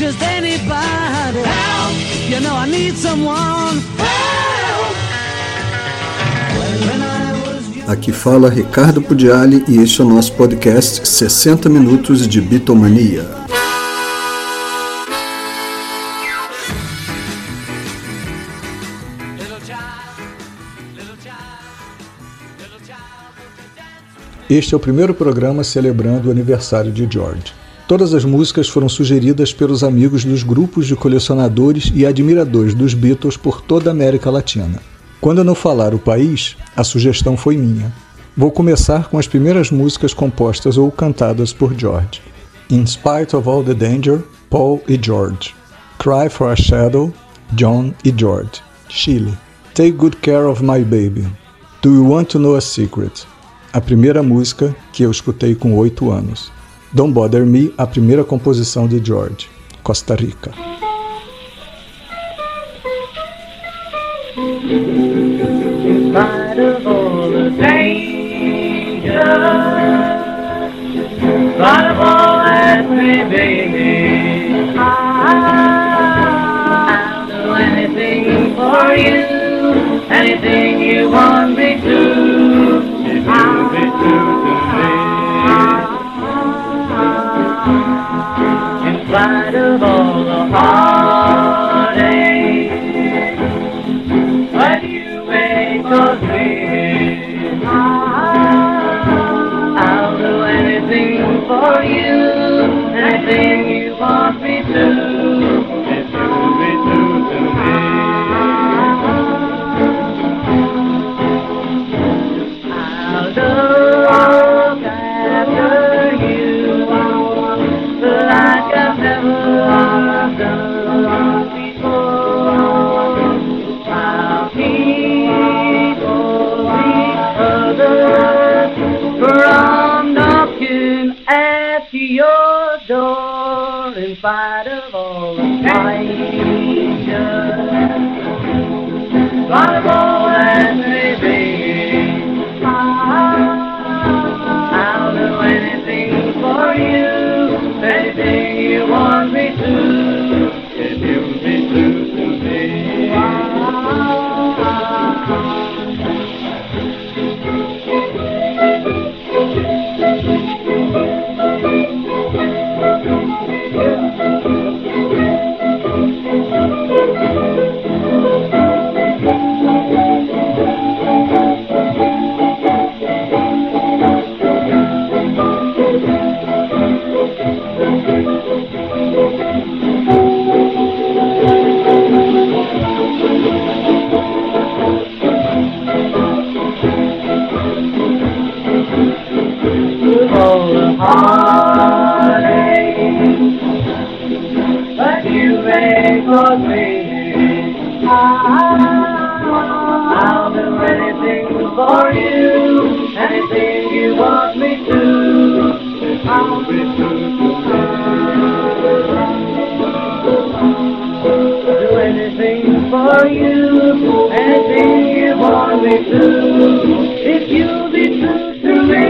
just anybody help. You know I need someone help. Aqui fala Ricardo Pudiali e este é o nosso podcast 60 Minutos de Bitomania. Este é o primeiro programa celebrando o aniversário de George. Todas as músicas foram sugeridas pelos amigos dos grupos de colecionadores e admiradores dos Beatles por toda a América Latina. Quando eu não falar o país, a sugestão foi minha. Vou começar com as primeiras músicas compostas ou cantadas por George. In Spite of All the Danger, Paul e George. Cry for a Shadow, John e George. Chile. Take Good Care of My Baby. Do You Want to Know a Secret? A primeira música que eu escutei com oito anos. Don't Bother Me, a primeira composição de George, Costa Rica. In spite of all the danger, in spite of all that may be, I'll do anything for you, anything you want me to. If you'll be true to me, in spite of all the heartache. But you may cause me. I'll do anything for you, anything you want me to. I'll be true to me. Do anything for you, anything you want me to. If you'll be true to me.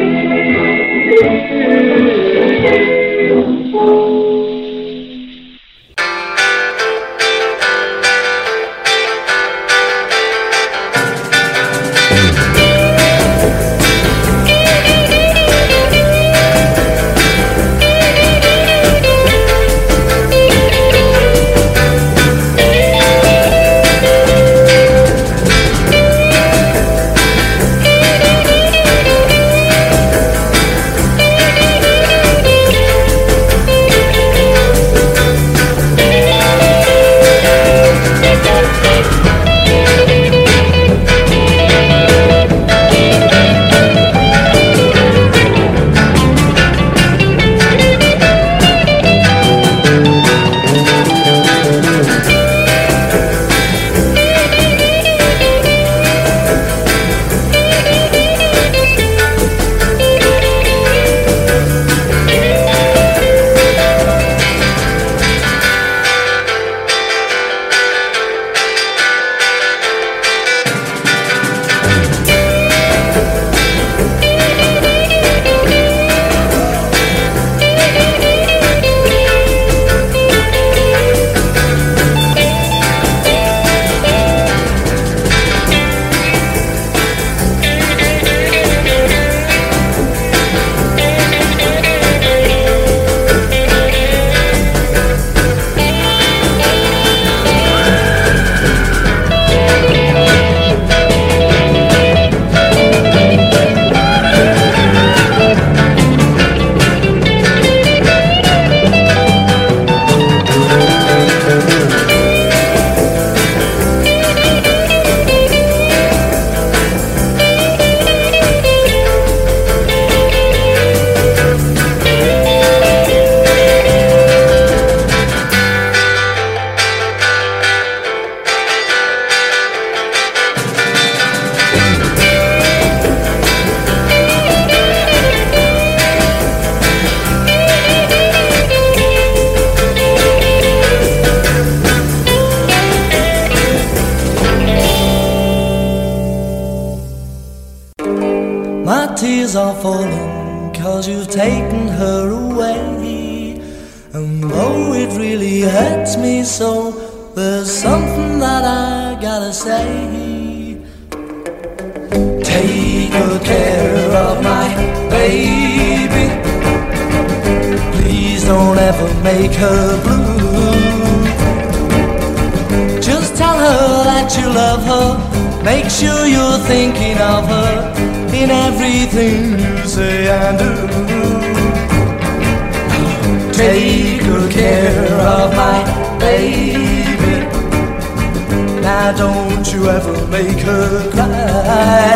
Cry.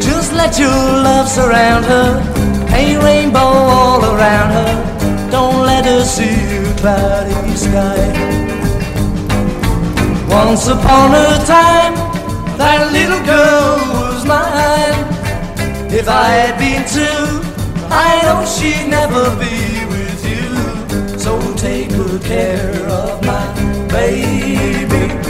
Just let your love surround her. Paint rainbow all around her. Don't let her see a cloudy sky. Once upon a time, that little girl was mine. If I had been two, I know she'd never be with you. So take good care of my baby.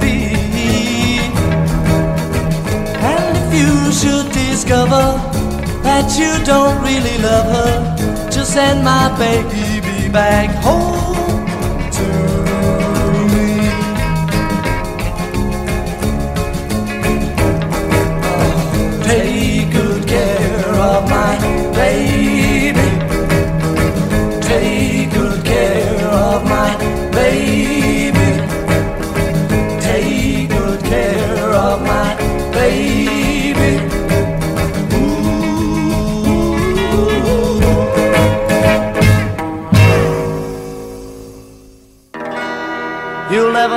discover that you don't really love her, just send my baby back home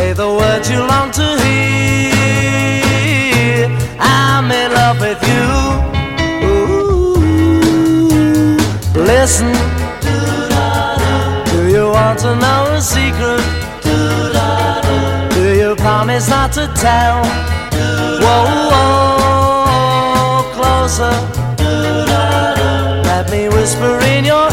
Say the words you long to hear. I'm in love with you. Ooh, listen. Do you want to know a secret? Do you promise not to tell? Whoa, whoa, closer. Let me whisper in your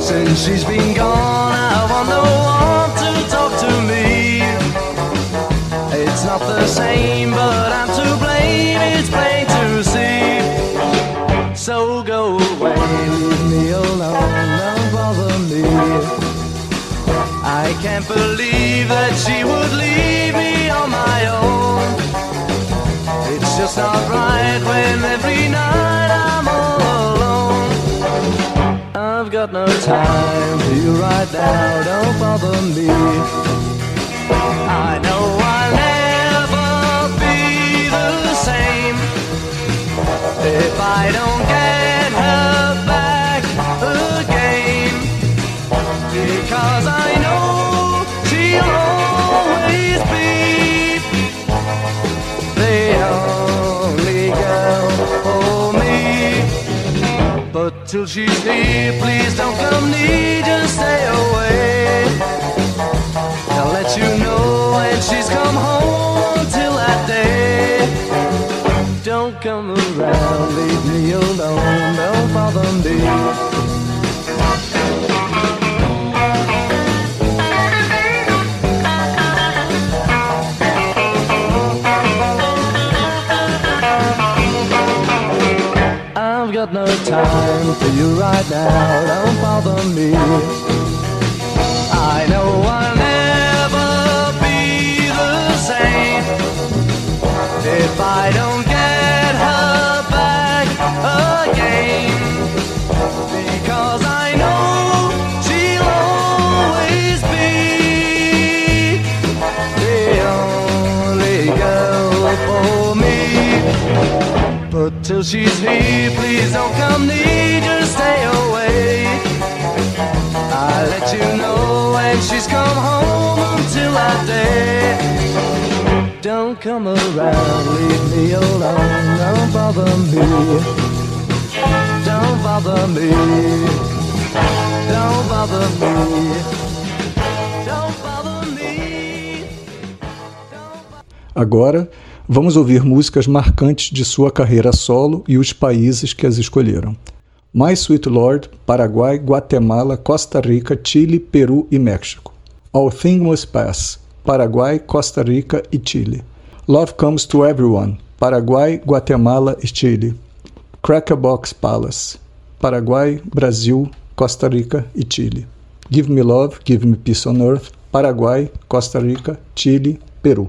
Since she's been gone, I want no one to talk to me. It's not the same, but I'm to blame. It's plain to see. So go away, leave me alone, don't bother me. I can't believe that she would leave me it's alright when every night I'm all alone. I've got no time for you right now, don't bother me. I know I'll never be the same if I don't get her back again. Because I know she'll. Till she's here, please don't come near, just stay away. I'll let you know when she's come home till that day. Don't come around, leave me alone, don't bother me. Got no time for you right now, don't bother me. I know I'll never be the same if I don't get her back again. But till she's here, please don't come near, just stay away. Let you know when she's come home until that day. Don't come around, leave me alone, don't bother me. Don't bother me. Don't bother me. Don't bother me. Agora, vamos ouvir músicas marcantes de sua carreira solo e os países que as escolheram. My Sweet Lord, Paraguai, Guatemala, Costa Rica, Chile, Peru e México. All Things Must Pass, Paraguai, Costa Rica e Chile. Love Comes to Everyone, Paraguai, Guatemala e Chile. Cracker Box Palace, Paraguai, Brasil, Costa Rica e Chile. Give Me Love, Give Me Peace on Earth, Paraguai, Costa Rica, Chile, Peru.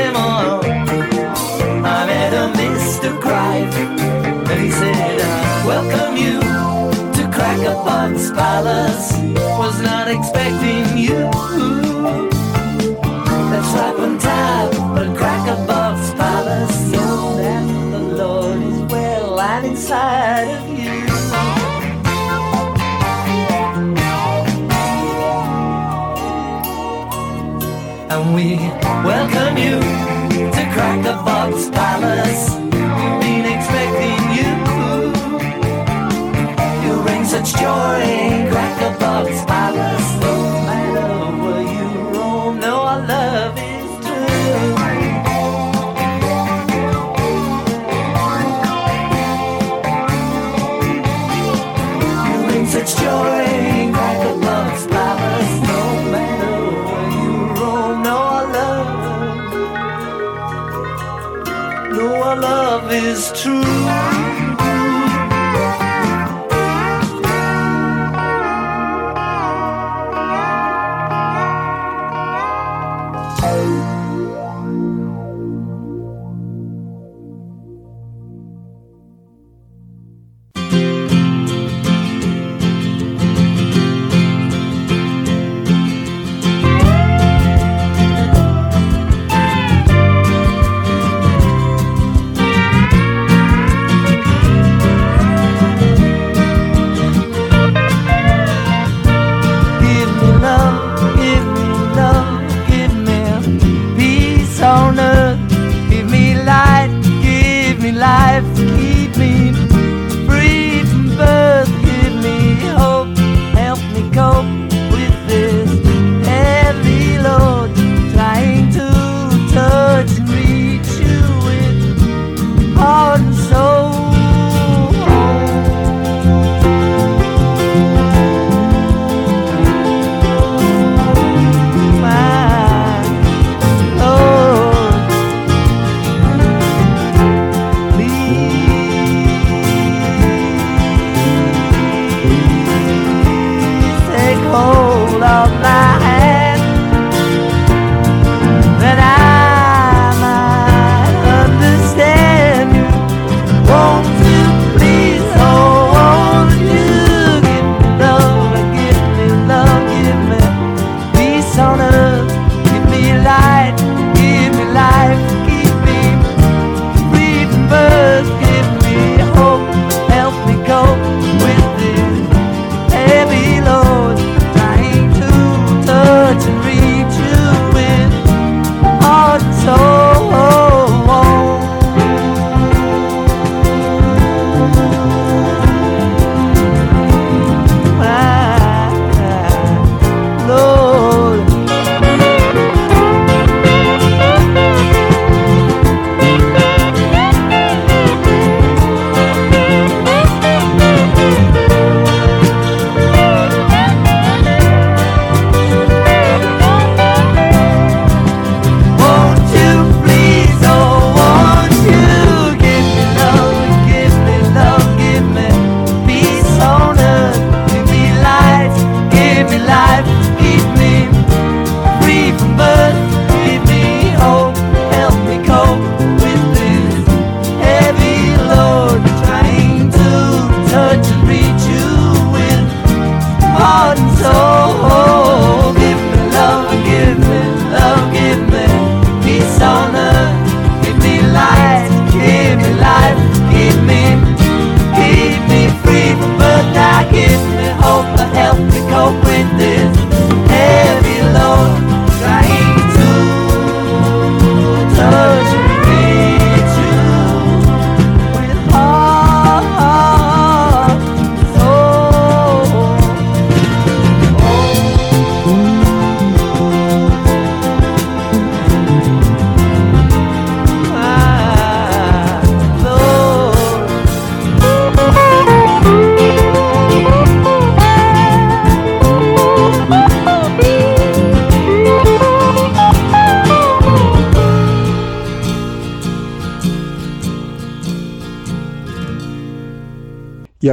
To Crive. And he said, welcome you to Crack Palace. Was not expecting you. Let's slap and tap at Crack Palace. Know that the Lord is well and inside of you. And we welcome you to Crack Palace. joy.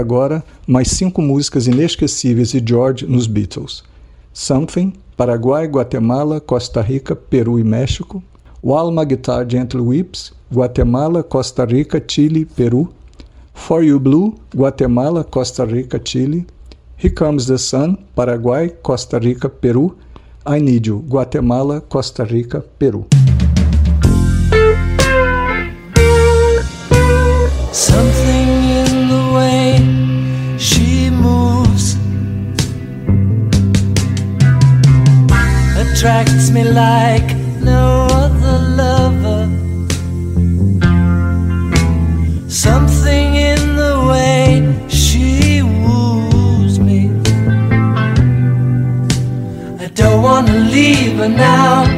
Agora, mais cinco músicas inesquecíveis de George nos Beatles. Something, Paraguai, Guatemala, Costa Rica, Peru e México. My Guitar Gently Weeps, Guatemala, Costa Rica, Chile, Peru. For You Blue, Guatemala, Costa Rica, Chile. Here Comes the Sun, Paraguai, Costa Rica, Peru. I Need You, Guatemala, Costa Rica, Peru. Something attracts me like no other lover. Something in the way she woos me. I don't wanna leave her now.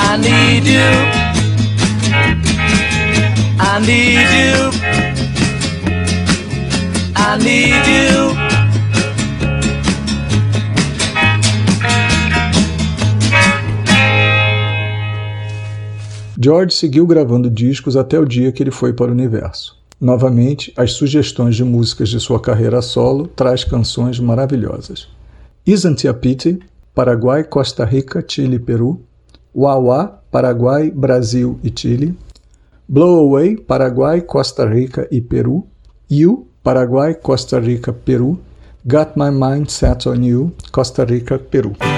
I need you. I need you. I need you. George seguiu gravando discos até o dia que ele foi para o universo. Novamente, as sugestões de músicas de sua carreira solo traz canções maravilhosas. Isn't It a Pity, Paraguai, Costa Rica, Chile e Peru. Wawa, Paraguai, Brasil e Chile. Blow Away, Paraguai, Costa Rica e Peru. You, Paraguai, Costa Rica, Peru. Got My Mind Set on You, Costa Rica, Peru.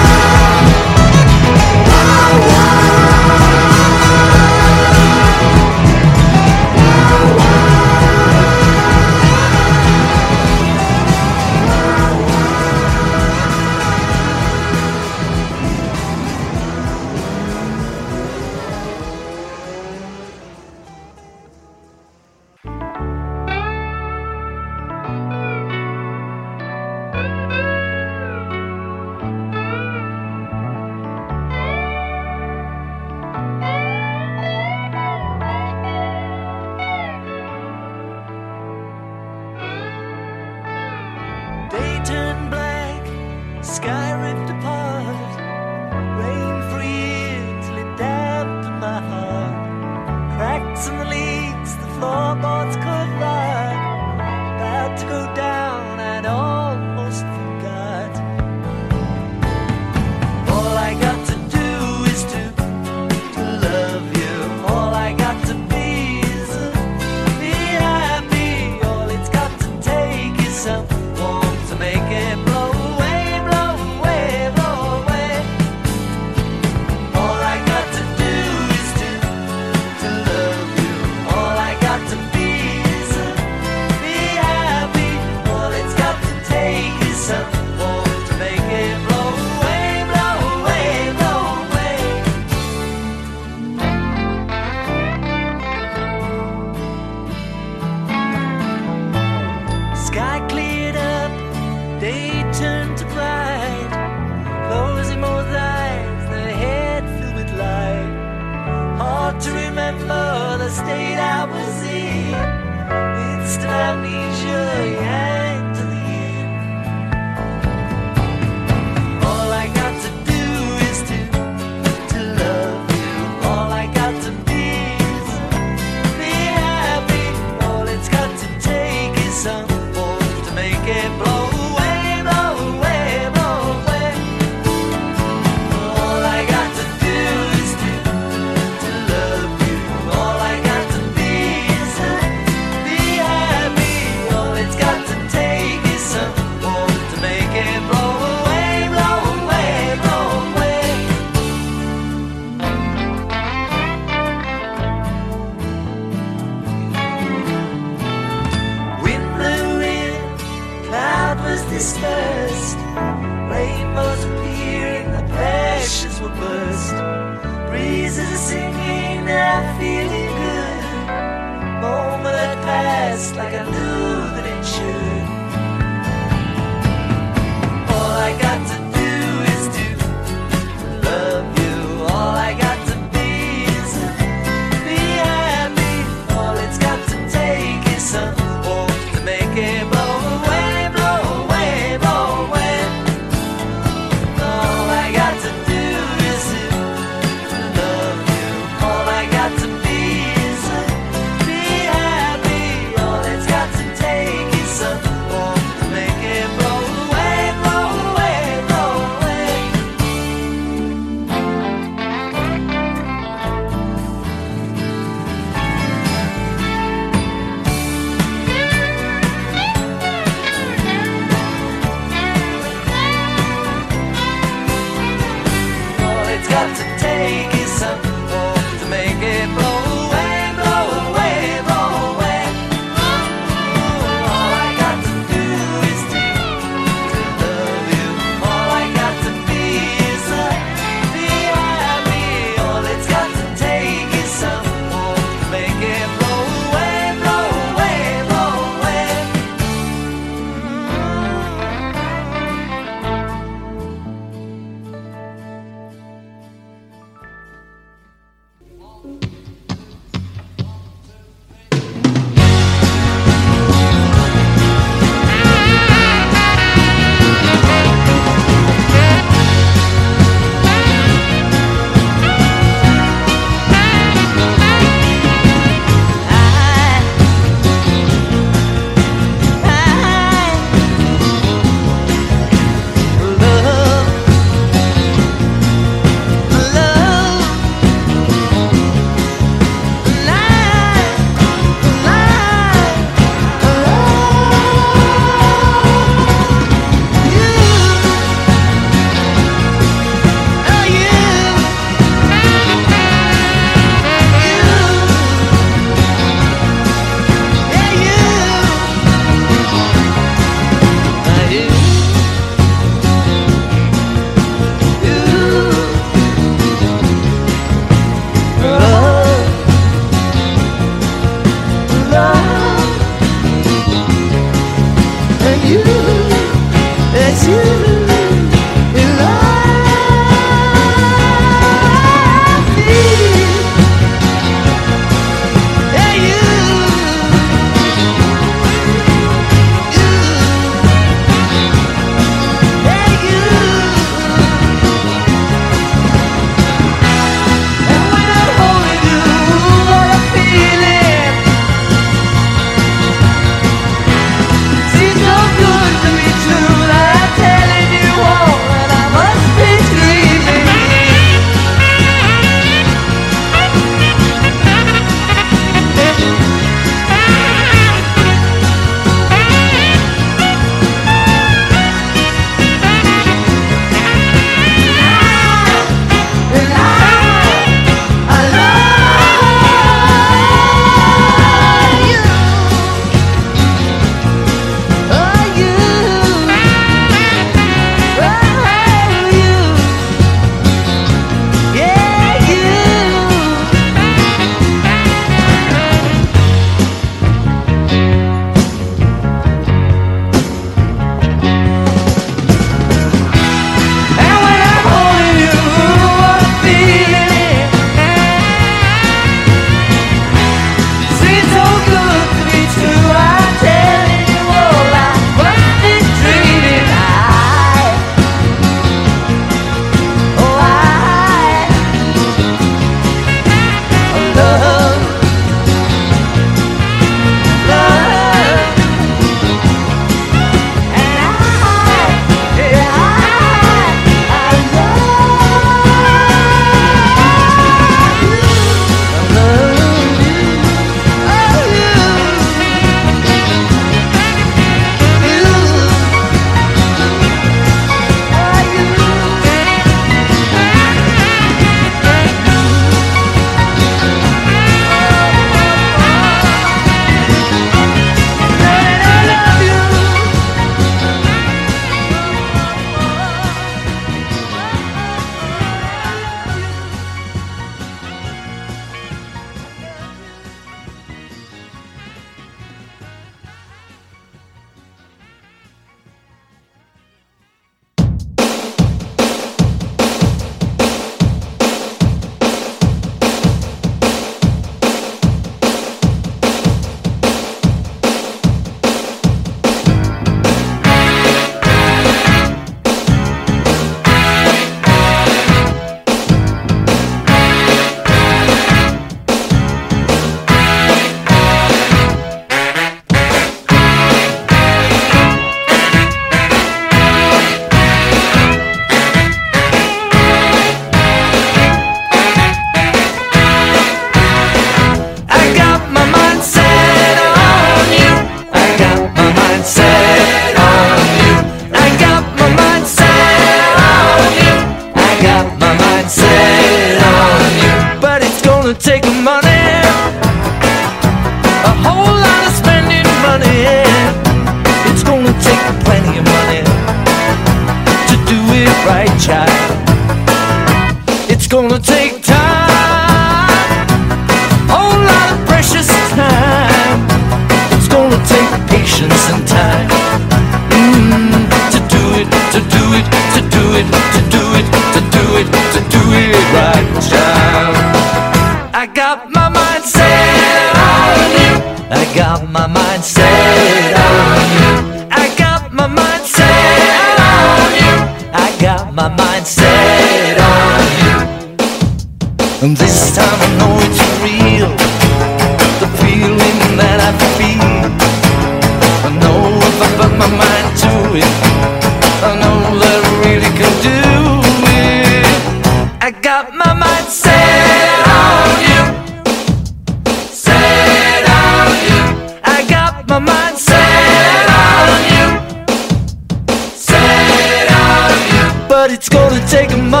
take a moment.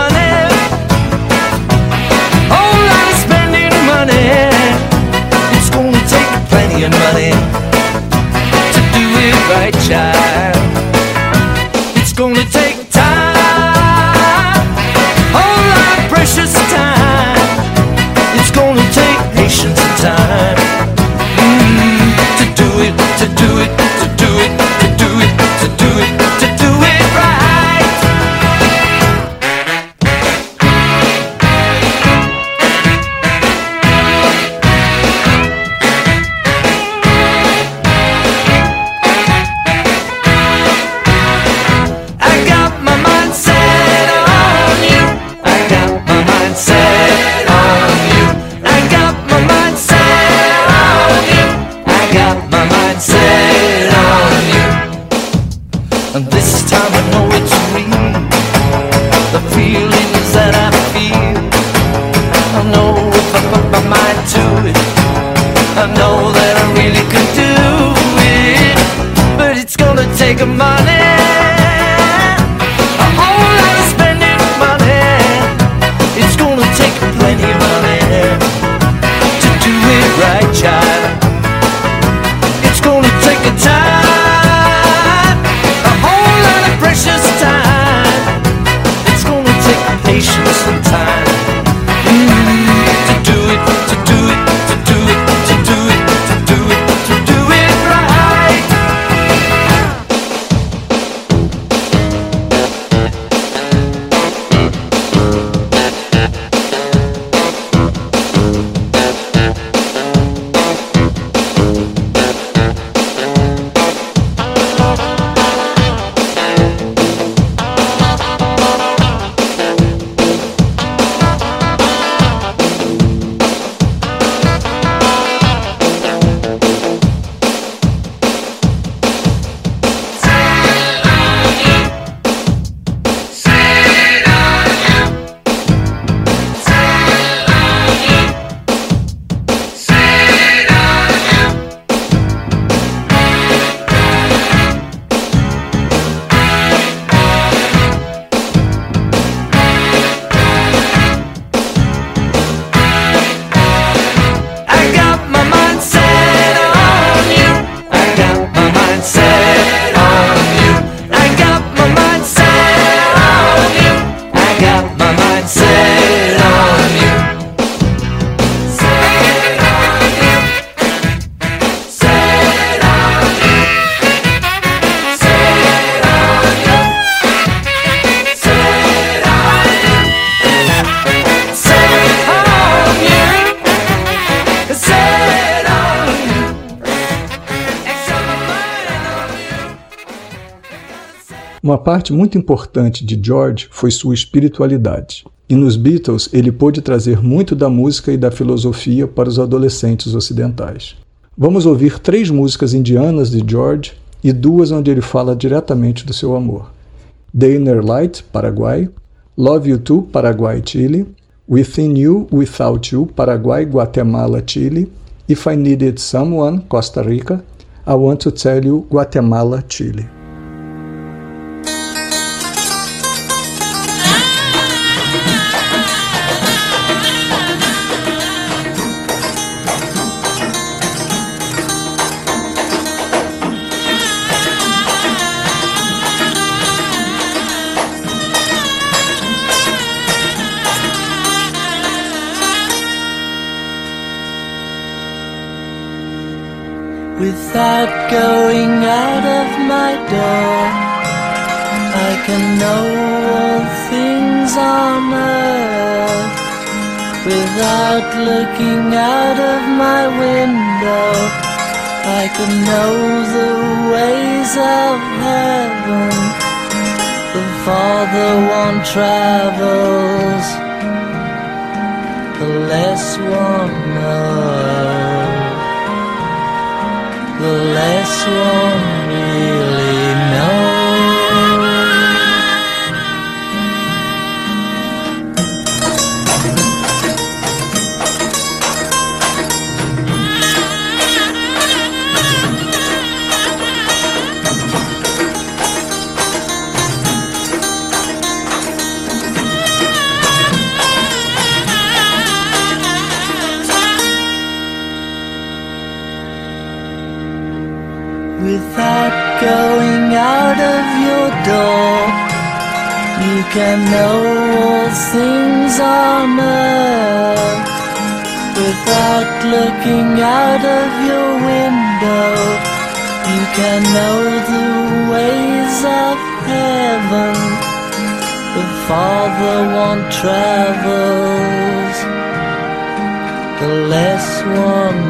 parte muito importante de George foi sua espiritualidade. E nos Beatles ele pôde trazer muito da música e da filosofia para os adolescentes ocidentais. Vamos ouvir três músicas indianas de George e duas onde ele fala diretamente do seu amor: The Inner Light, Paraguai, Love You Too, Paraguai, Chile, Within You, Without You, Paraguai, Guatemala, Chile, If I Needed Someone, Costa Rica, I Want to Tell You, Guatemala, Chile. Without going out of my door. I can know all things on earth without looking out of my window. I can know the ways of heaven. The farther one travels, the less one knows. The less one can know all things on earth without looking out of your window. You can know the ways of heaven. The farther one travels, the less one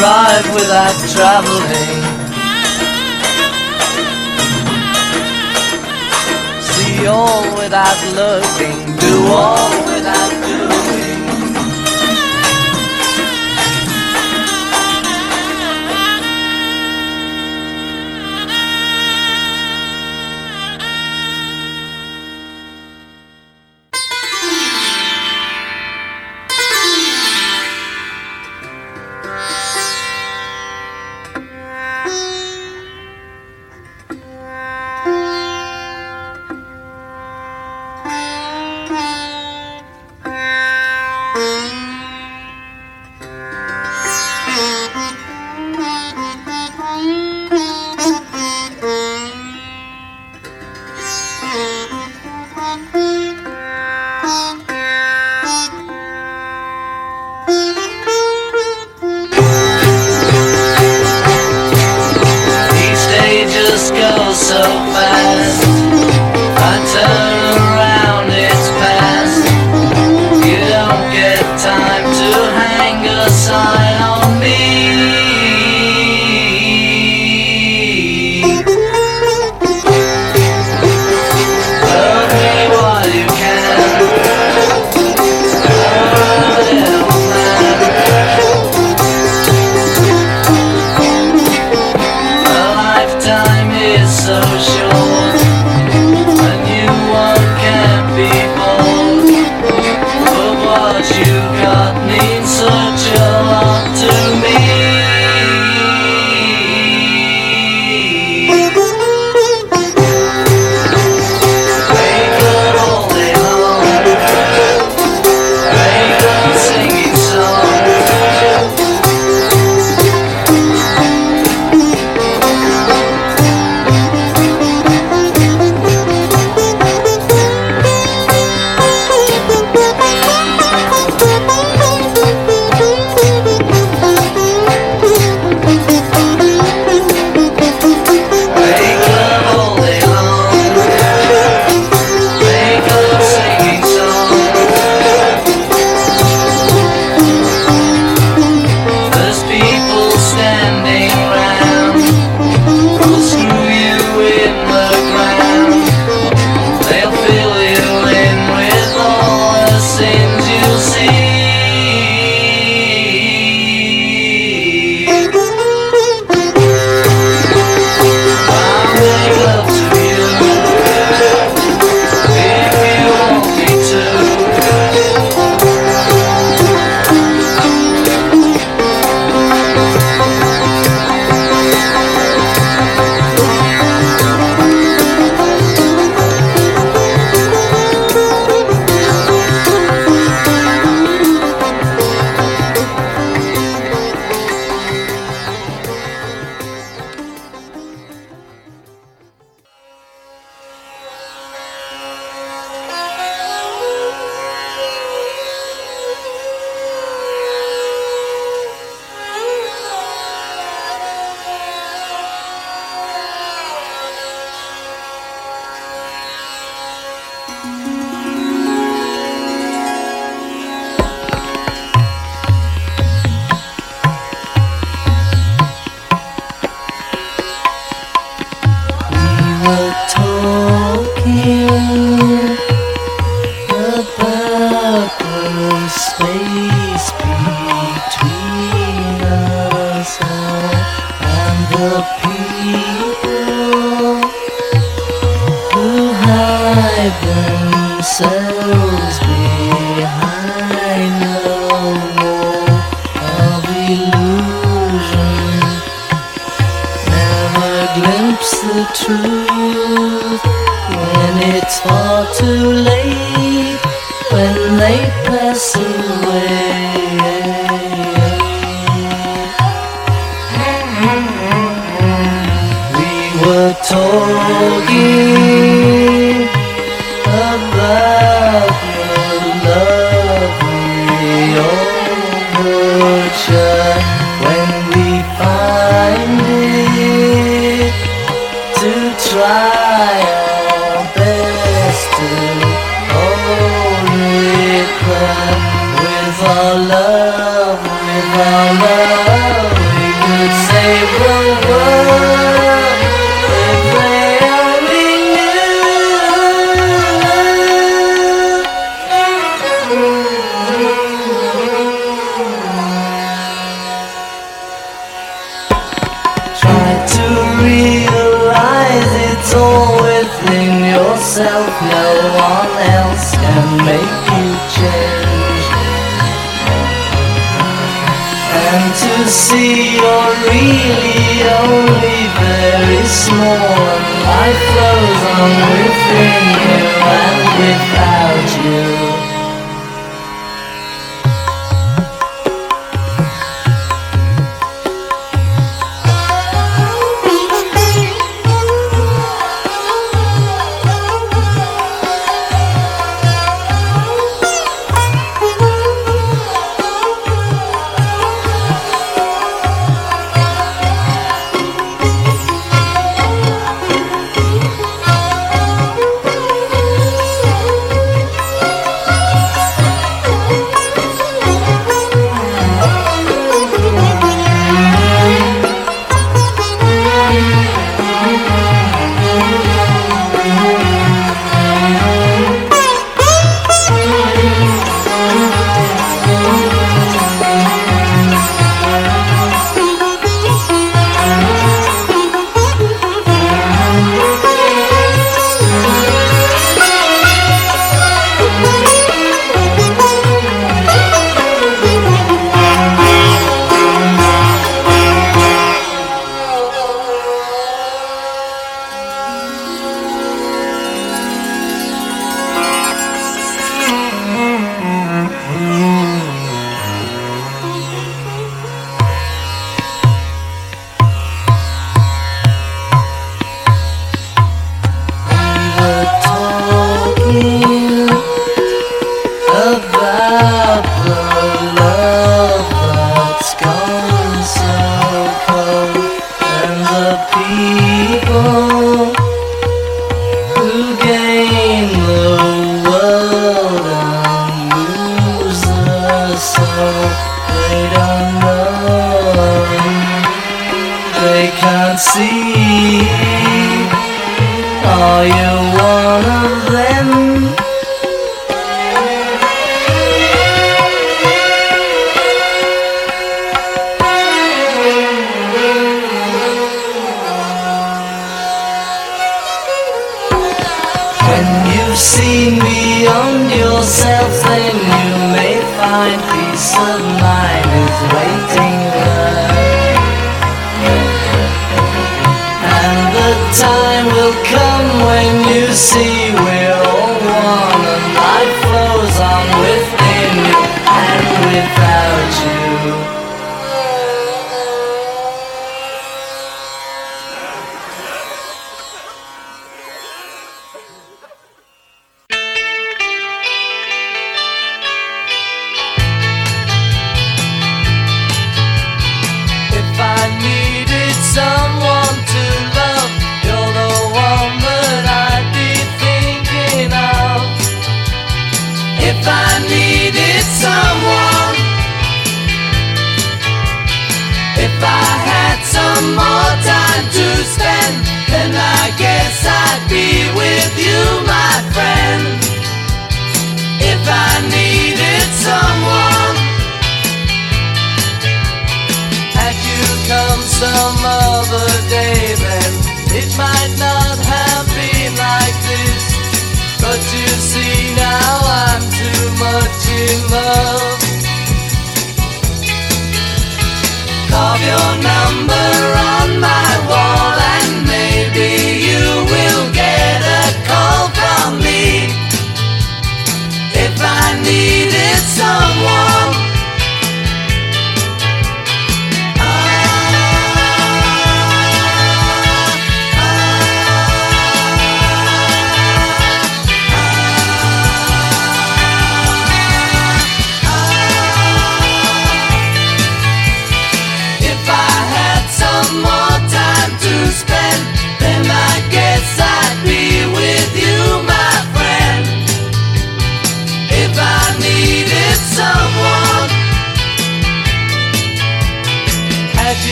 Arrive without traveling. See all without looking. Do all without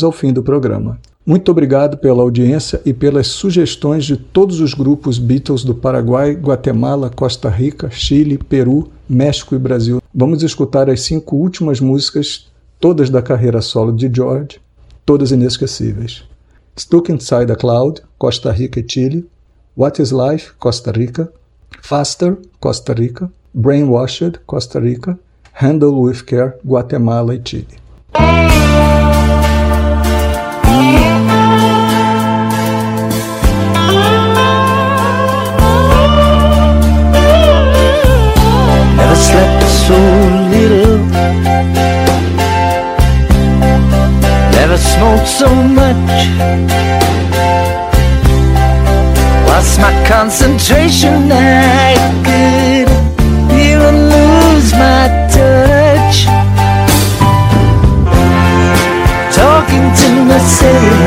chegamos ao fim do programa. Muito obrigado pela audiência e pelas sugestões de todos os grupos Beatles do Paraguai, Guatemala, Costa Rica, Chile, Peru, México e Brasil. Vamos escutar as cinco últimas músicas, todas da carreira solo de George, todas inesquecíveis. Stuck Inside a Cloud, Costa Rica e Chile. What is Life, Costa Rica. Faster, Costa Rica. Brainwashed, Costa Rica. Handle with Care, Guatemala e Chile. sold so much. Lost my concentration, I could even lose my touch. Talking to myself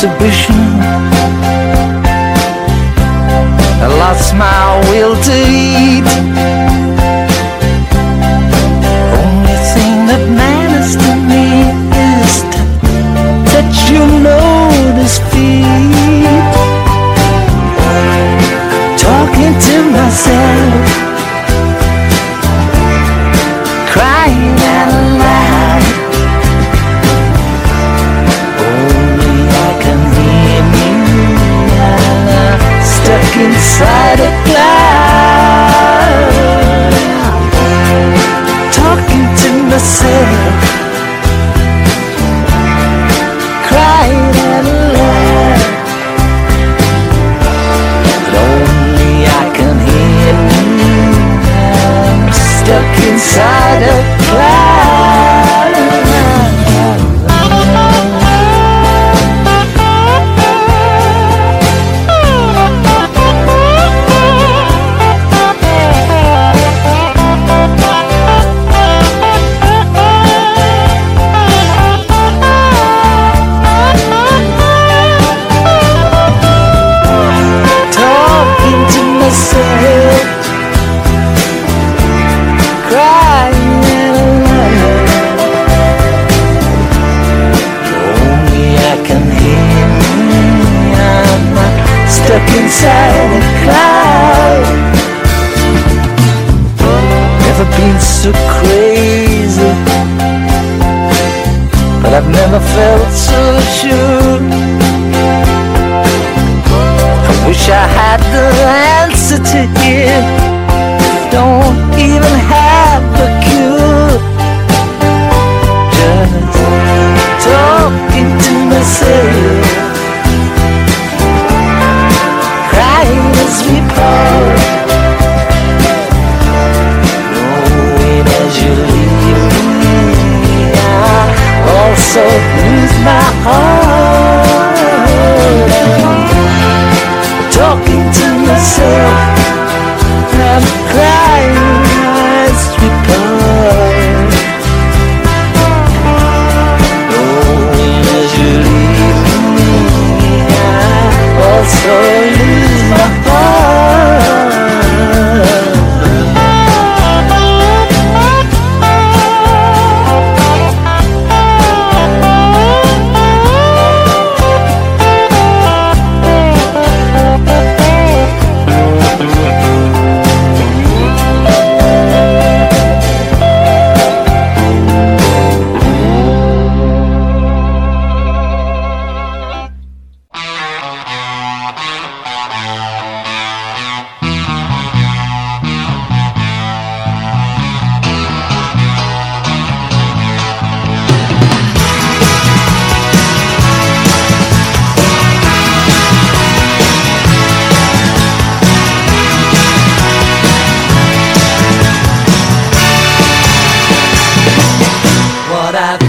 exhibition. I lost my will to eat. and But only I can hear me Stuck inside of. lado.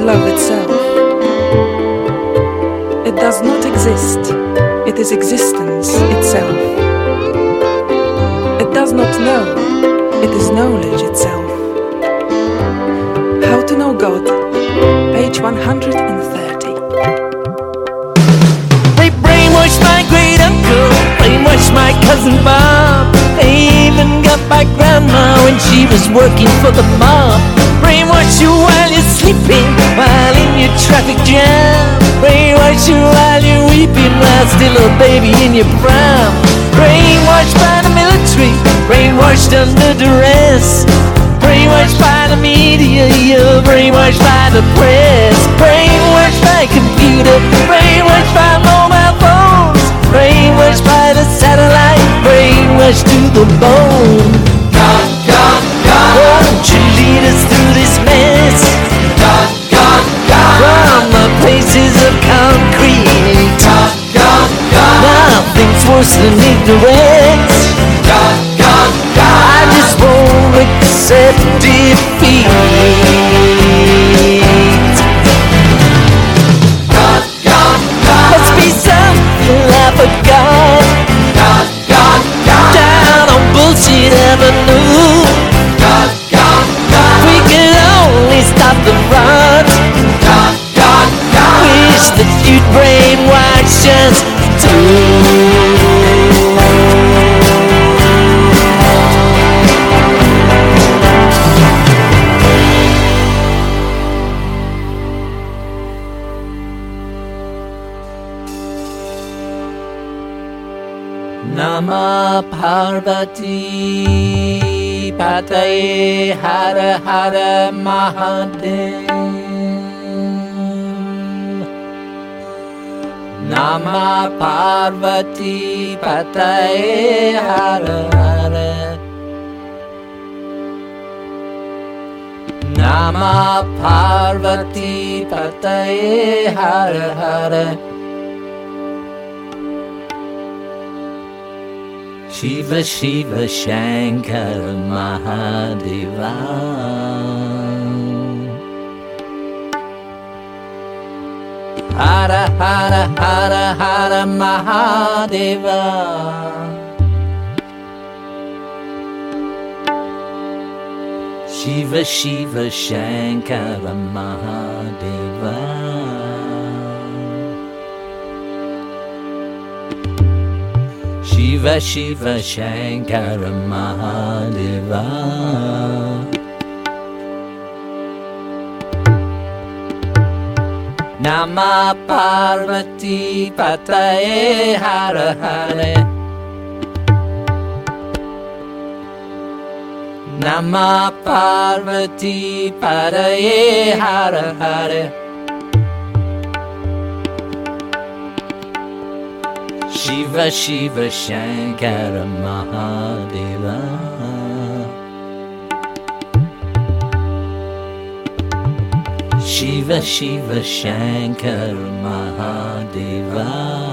Love itself. It does not exist, it is existence itself. It does not know, it is knowledge itself. How to know God, page 130. They brainwashed my great uncle, brainwashed my cousin Bob. They even got my grandma when she was working for the mob. Brainwash you sleeping, while in your traffic jam. Brainwash you while you're weeping, while still a baby in your prime. Brainwashed by the military, brainwashed under duress. Brainwashed by the media, you're brainwashed by the press. Brainwashed by computer, brainwashed by mobile phones. Brainwashed by the satellite, brainwashed to the bone. God, God, God, Won't you lead us through this mess? Than ignorance. God, God, God. I just won't accept defeat. God, God, God, Must be something I forgot. God, God, God, Down on bullshit avenue. Wish that you'd brainwash us too. Nama Parvati Pataye Hara Hara Mahadev मा पार्वती पतये हर हर। नामा पार्वती पतये हर हर। Shiv Shiv Shankar Mahadeva. Hara Hara Hara Hara Mahadeva Shiva Shiva Shankara Mahadeva Shiva Shiva Shankara Mahadeva Namah Parvati Pataye पतये Hare हर Parvati Pataye पराये Hare Shiva Shiva Shankara Mahadeva Shiva Shiva Shankar Mahadeva.